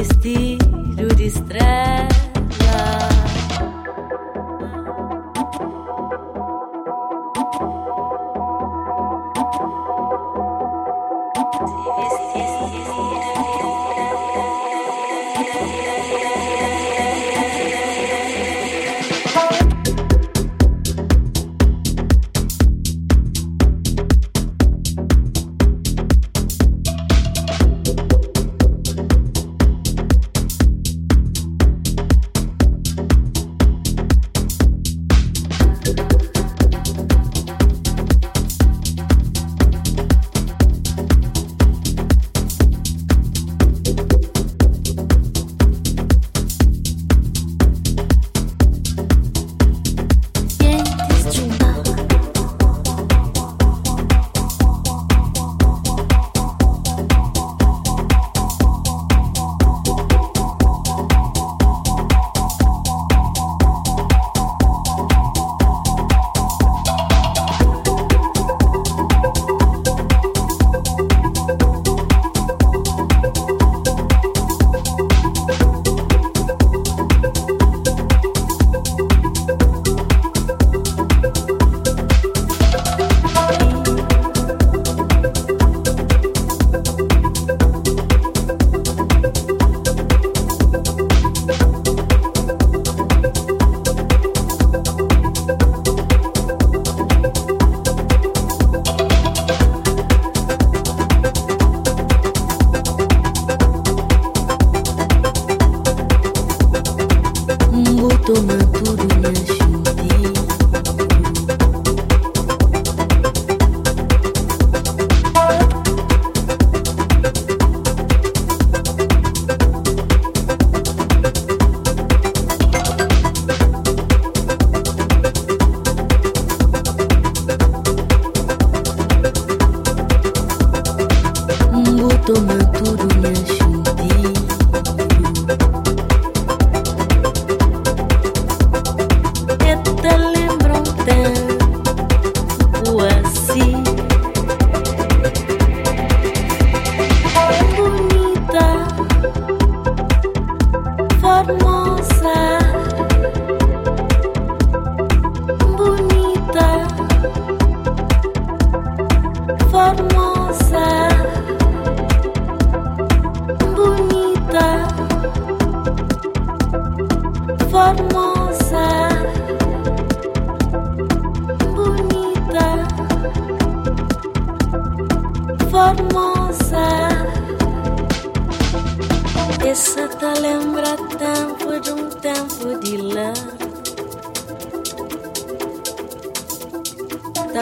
vestire o di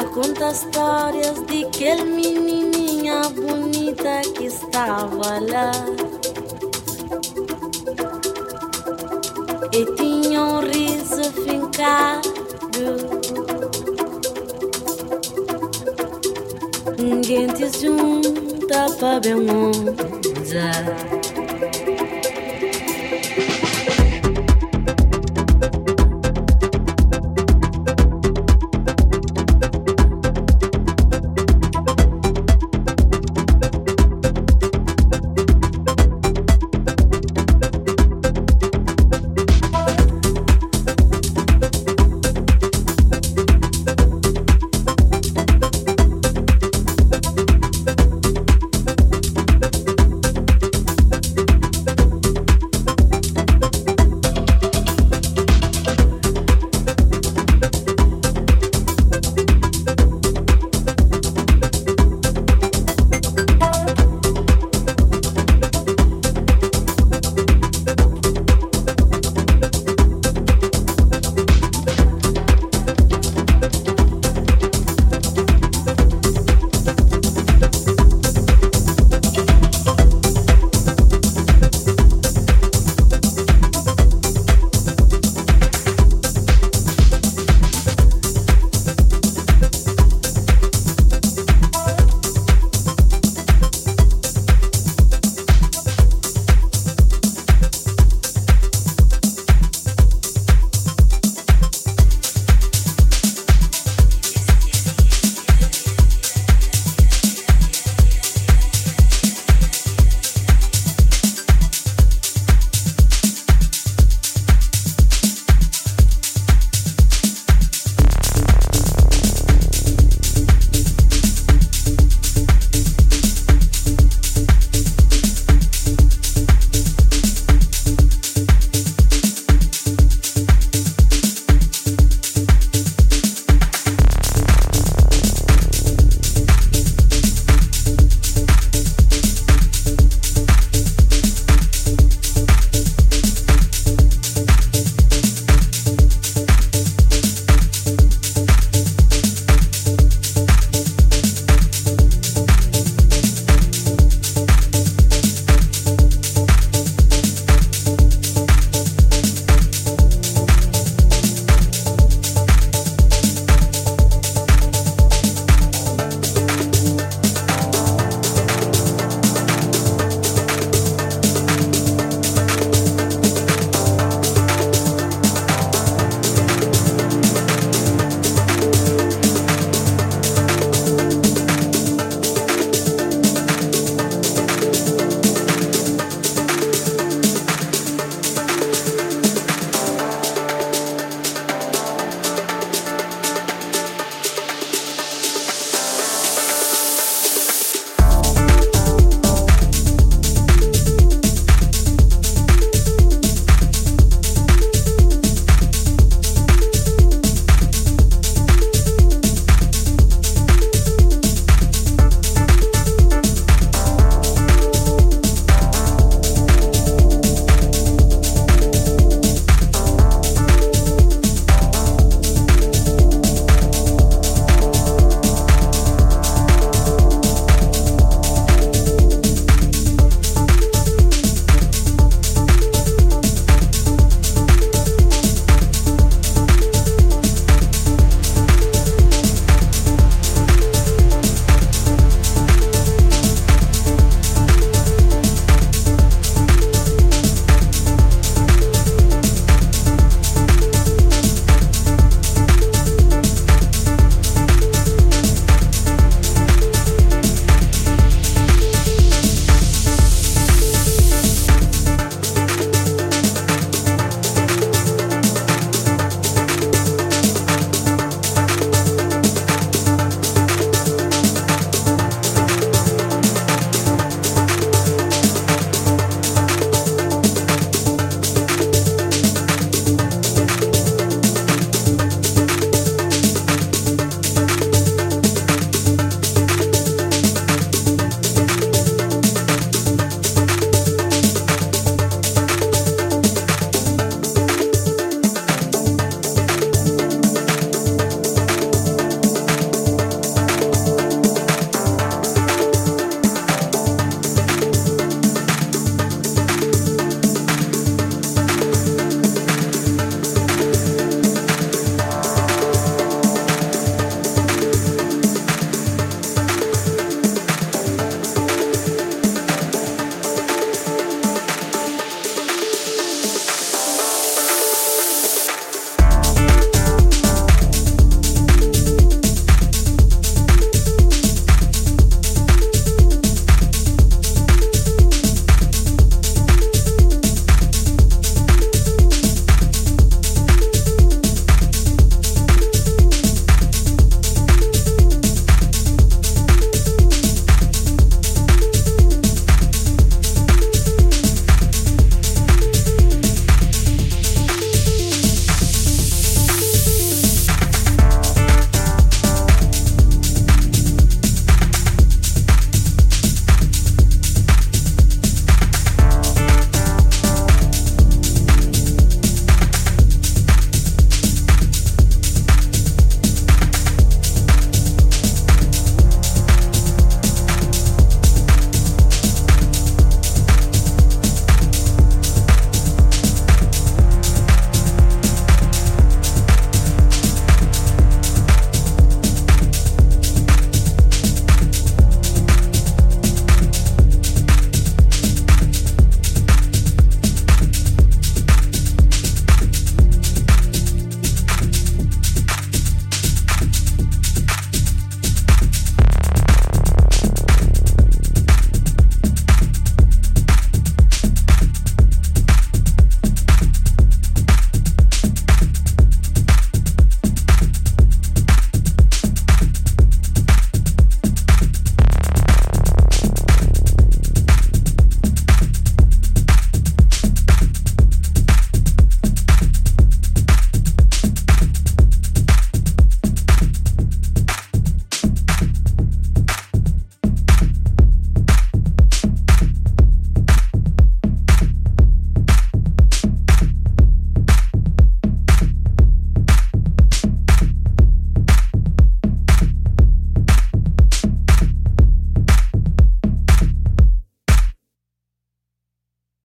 conta histórias de que menininha bonita que estava lá. E tinha um riso fincado. Ninguém te junta para bem onde.